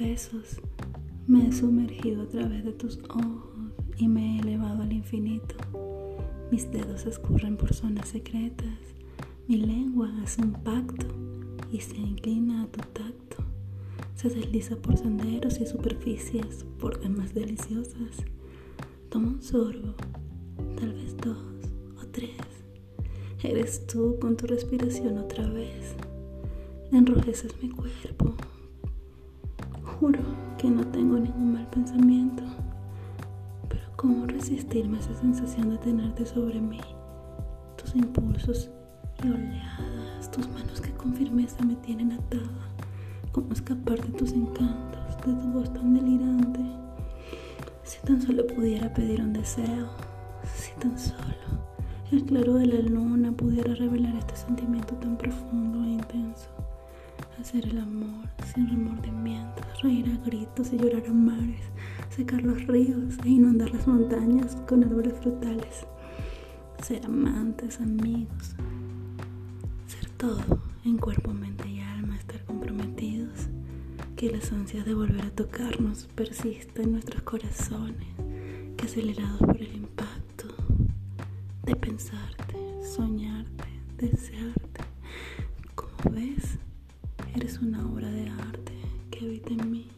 besos. Me he sumergido a través de tus ojos y me he elevado al infinito. Mis dedos escurren por zonas secretas. Mi lengua hace un pacto y se inclina a tu tacto. Se desliza por senderos y superficies por demás deliciosas. Toma un sorbo, tal vez dos o tres. Eres tú con tu respiración otra vez. Enrojeces mi cuerpo. Juro que no tengo ningún mal pensamiento. Pero ¿cómo resistirme a esa sensación de tenerte sobre mí? Tus impulsos y oleadas, tus manos que con firmeza me tienen atada. ¿Cómo escapar de tus encantos, de tu voz tan delirante? Si tan solo pudiera pedir un deseo, si tan solo el claro de la luna pudiera revelar este sentimiento tan profundo. Hacer el amor sin remordimientos, reír a gritos y llorar a mares, secar los ríos e inundar las montañas con árboles frutales. Ser amantes, amigos, ser todo en cuerpo, mente y alma, estar comprometidos. Que las ansias de volver a tocarnos persista en nuestros corazones, que acelerados por el impacto de pensarte, soñarte, desearte. Como ves, es una obra de arte que habita en mí.